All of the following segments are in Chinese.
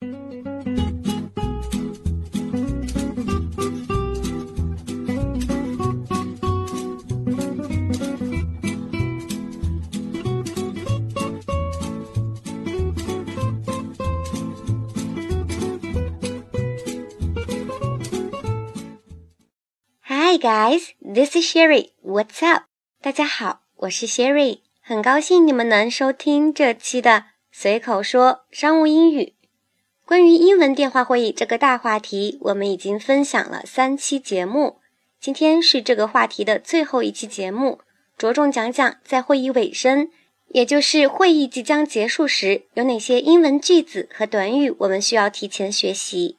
Hi guys, this is Sherry. What's up? 大家好，我是 Sherry，很高兴你们能收听这期的随口说商务英语。关于英文电话会议这个大话题，我们已经分享了三期节目，今天是这个话题的最后一期节目，着重讲讲在会议尾声，也就是会议即将结束时，有哪些英文句子和短语我们需要提前学习。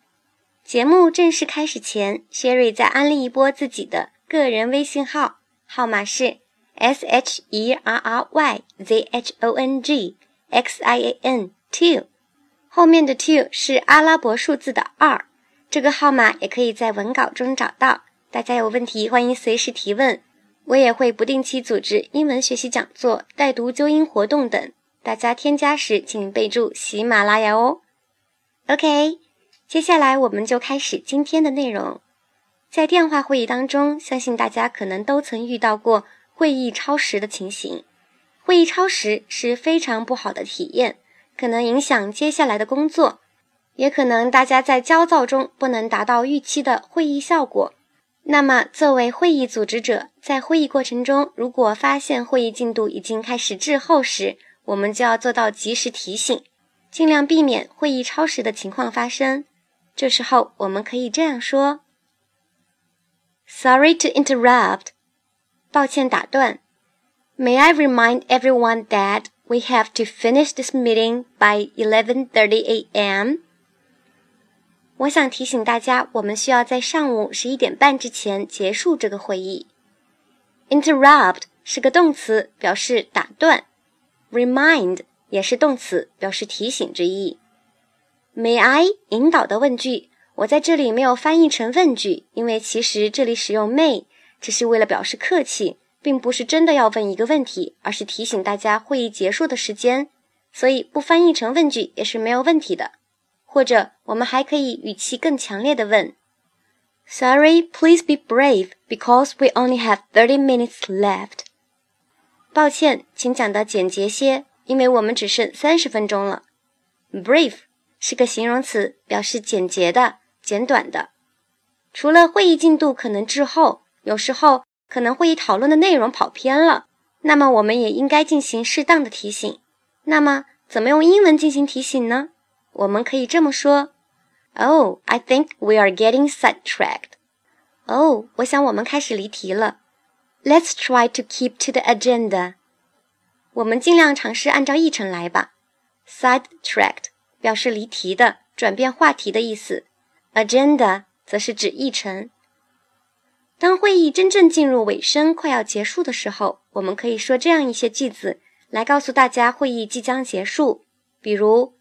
节目正式开始前，Sherry 再安利一波自己的个人微信号，号码是 s h e r r y z h o n g x i a n t 后面的 two 是阿拉伯数字的二。这个号码也可以在文稿中找到。大家有问题欢迎随时提问，我也会不定期组织英文学习讲座、带读纠音活动等。大家添加时请备注喜马拉雅哦。OK。接下来我们就开始今天的内容。在电话会议当中，相信大家可能都曾遇到过会议超时的情形。会议超时是非常不好的体验，可能影响接下来的工作，也可能大家在焦躁中不能达到预期的会议效果。那么，作为会议组织者，在会议过程中，如果发现会议进度已经开始滞后时，我们就要做到及时提醒，尽量避免会议超时的情况发生。这时候我们可以这样说：“Sorry to interrupt，抱歉打断。May I remind everyone that we have to finish this meeting by 11:30 a.m.？” 我想提醒大家，我们需要在上午十一点半之前结束这个会议。Interrupt 是个动词，表示打断；remind 也是动词，表示提醒之意。May I 引导的问句，我在这里没有翻译成问句，因为其实这里使用 may 只是为了表示客气，并不是真的要问一个问题，而是提醒大家会议结束的时间，所以不翻译成问句也是没有问题的。或者我们还可以语气更强烈的问：Sorry, please be brave because we only have thirty minutes left。抱歉，请讲得简洁些，因为我们只剩三十分钟了。Brave。是个形容词，表示简洁的、简短的。除了会议进度可能滞后，有时候可能会议讨论的内容跑偏了，那么我们也应该进行适当的提醒。那么，怎么用英文进行提醒呢？我们可以这么说：“Oh, I think we are getting sidetracked.” 哦，我想我们开始离题了。Let's try to keep to the agenda. 我们尽量尝试按照议程来吧。Sidetracked。表示离题的、转变话题的意思。Agenda 则是指议程。当会议真正进入尾声、快要结束的时候，我们可以说这样一些句子来告诉大家会议即将结束。比如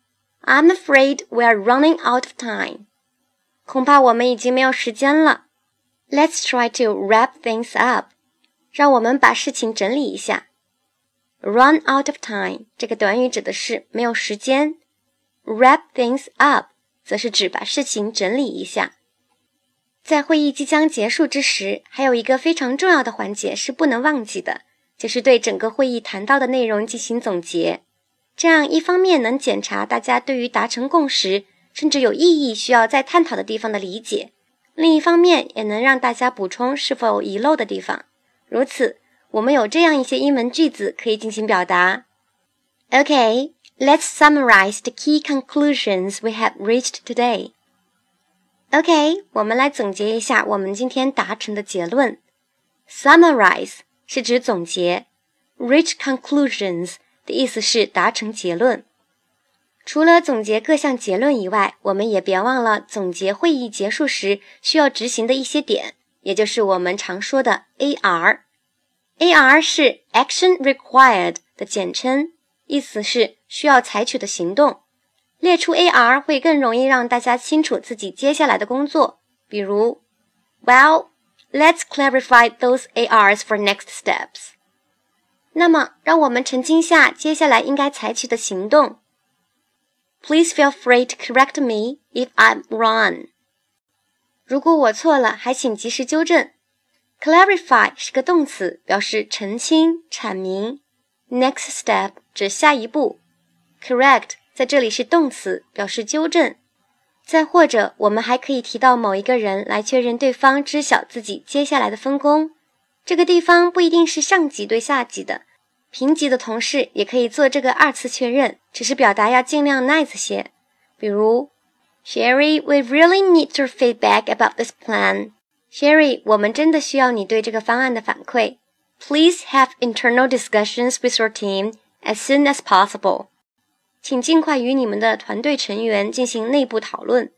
，I'm afraid we are running out of time。恐怕我们已经没有时间了。Let's try to wrap things up。让我们把事情整理一下。Run out of time 这个短语指的是没有时间。Wrap things up，则是指把事情整理一下。在会议即将结束之时，还有一个非常重要的环节是不能忘记的，就是对整个会议谈到的内容进行总结。这样一方面能检查大家对于达成共识，甚至有意义需要再探讨的地方的理解；另一方面也能让大家补充是否遗漏的地方。如此，我们有这样一些英文句子可以进行表达。OK。Let's summarize the key conclusions we have reached today. OK，我们来总结一下我们今天达成的结论。Summarize 是指总结，reach conclusions 的意思是达成结论。除了总结各项结论以外，我们也别忘了总结会议结束时需要执行的一些点，也就是我们常说的 AR。AR 是 Action Required 的简称。意思是需要采取的行动，列出 AR 会更容易让大家清楚自己接下来的工作。比如，Well, let's clarify those ARs for next steps。那么，让我们澄清下接下来应该采取的行动。Please feel free to correct me if I'm wrong. 如果我错了，还请及时纠正。Clarify 是个动词，表示澄清、阐明。Next step 指下一步。Correct 在这里是动词，表示纠正。再或者，我们还可以提到某一个人来确认对方知晓自己接下来的分工。这个地方不一定是上级对下级的，平级的同事也可以做这个二次确认，只是表达要尽量 nice 些。比如，Sherry, we really need your feedback about this plan. Sherry，我们真的需要你对这个方案的反馈。Please have internal discussions with your team as soon as possible。请尽快与你们的团队成员进行内部讨论。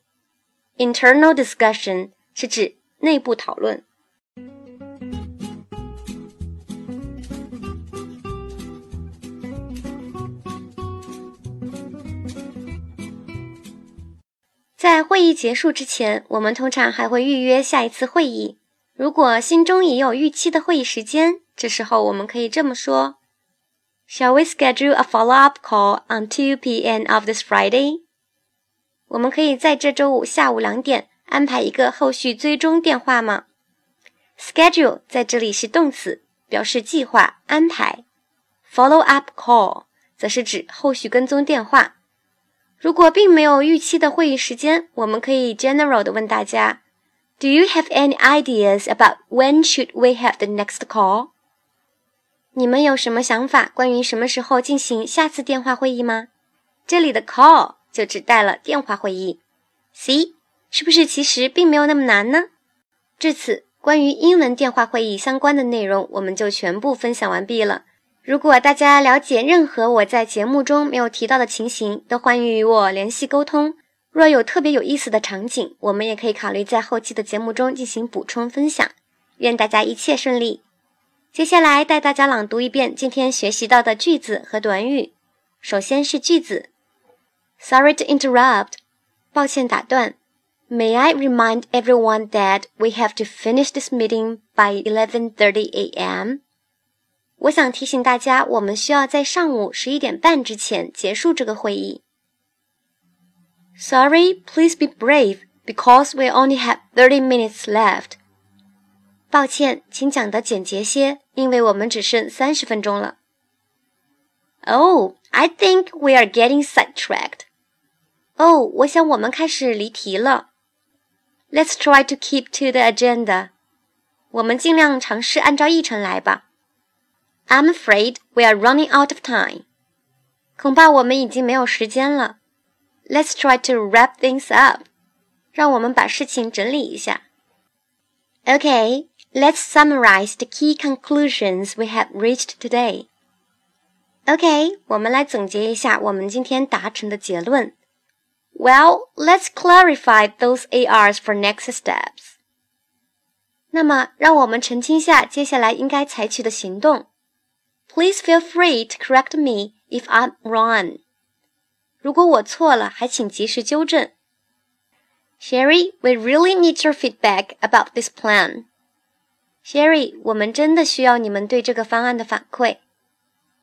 Internal discussion 是指内部讨论。在会议结束之前，我们通常还会预约下一次会议。如果心中已有预期的会议时间，这时候我们可以这么说 ：Shall we schedule a follow-up call on 2 p.m. of this Friday？我们可以在这周五下午两点安排一个后续追踪电话吗？Schedule 在这里是动词，表示计划、安排。Follow-up call 则是指后续跟踪电话。如果并没有预期的会议时间，我们可以 general 的问大家：Do you have any ideas about when should we have the next call？ 你们有什么想法关于什么时候进行下次电话会议吗？这里的 call 就指代了电话会议。C 是不是其实并没有那么难呢？至此，关于英文电话会议相关的内容，我们就全部分享完毕了。如果大家了解任何我在节目中没有提到的情形，都欢迎与我联系沟通。若有特别有意思的场景，我们也可以考虑在后期的节目中进行补充分享。愿大家一切顺利。接下来带大家朗读一遍今天学习到的句子和短语。首先是句子：Sorry to interrupt，抱歉打断。May I remind everyone that we have to finish this meeting by 11:30 a.m. 我想提醒大家，我们需要在上午十一点半之前结束这个会议。Sorry, please be brave because we only have thirty minutes left. 抱歉，请讲得简洁些，因为我们只剩三十分钟了。Oh, I think we are getting sidetracked. 哦，我想我们开始离题了。Let's try to keep to the agenda. 我们尽量尝试按照议程来吧。I'm afraid we are running out of time. 恐怕我们已经没有时间了。Let's try to wrap things up. 让我们把事情整理一下。Okay, let's summarize the key conclusions we have reached today. OK，我们来总结一下我们今天达成的结论。Well, let's clarify those ARs for next steps. 那么，让我们澄清下接下来应该采取的行动。Please feel free to correct me if I'm wrong. 如果我错了，还请及时纠正。Sherry, we really need your feedback about this plan. Sherry，我们真的需要你们对这个方案的反馈。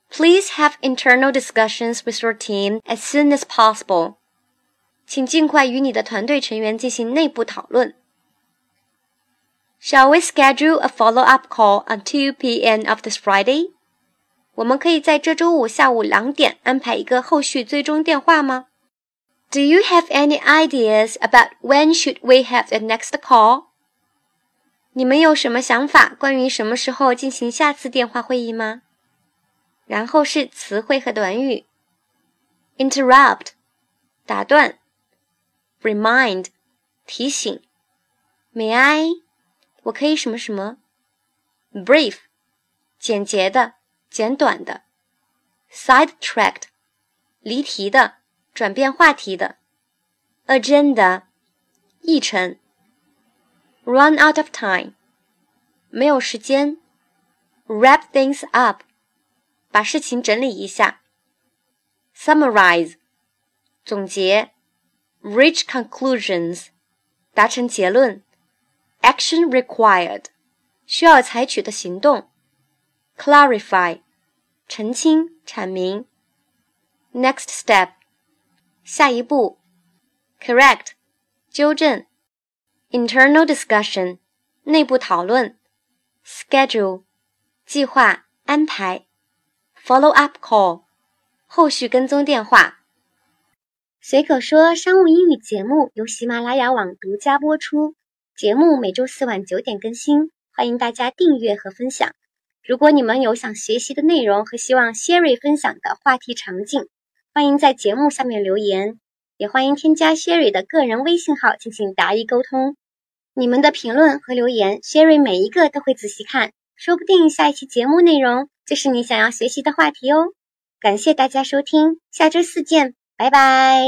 Please have internal discussions with your team as soon as possible. 请尽快与你的团队成员进行内部讨论。Shall we schedule a follow-up call on 2 p.m. of this Friday? 我们可以在这周五下午两点安排一个后续追踪电话吗？Do you have any ideas about when should we have the next call？ 你们有什么想法关于什么时候进行下次电话会议吗？然后是词汇和短语：interrupt，打断；remind，提醒；May I？我可以什么什么；brief，简洁的。简短的，sidetracked，离题的，转变话题的，agenda，议程 ，run out of time，没有时间，wrap things up，把事情整理一下，summarize，总结，reach conclusions，达成结论，action required，需要采取的行动。clarify，澄清、阐明。Next step， 下一步，correct，纠正 ；internal discussion，内部讨论；schedule，计划安排；follow up call，后续跟踪电话。随口说商务英语节目由喜马拉雅网独家播出，节目每周四晚九点更新，欢迎大家订阅和分享。如果你们有想学习的内容和希望 Sherry 分享的话题场景，欢迎在节目下面留言，也欢迎添加 Sherry 的个人微信号进行答疑沟通。你们的评论和留言，Sherry 每一个都会仔细看，说不定下一期节目内容就是你想要学习的话题哦。感谢大家收听，下周四见，拜拜。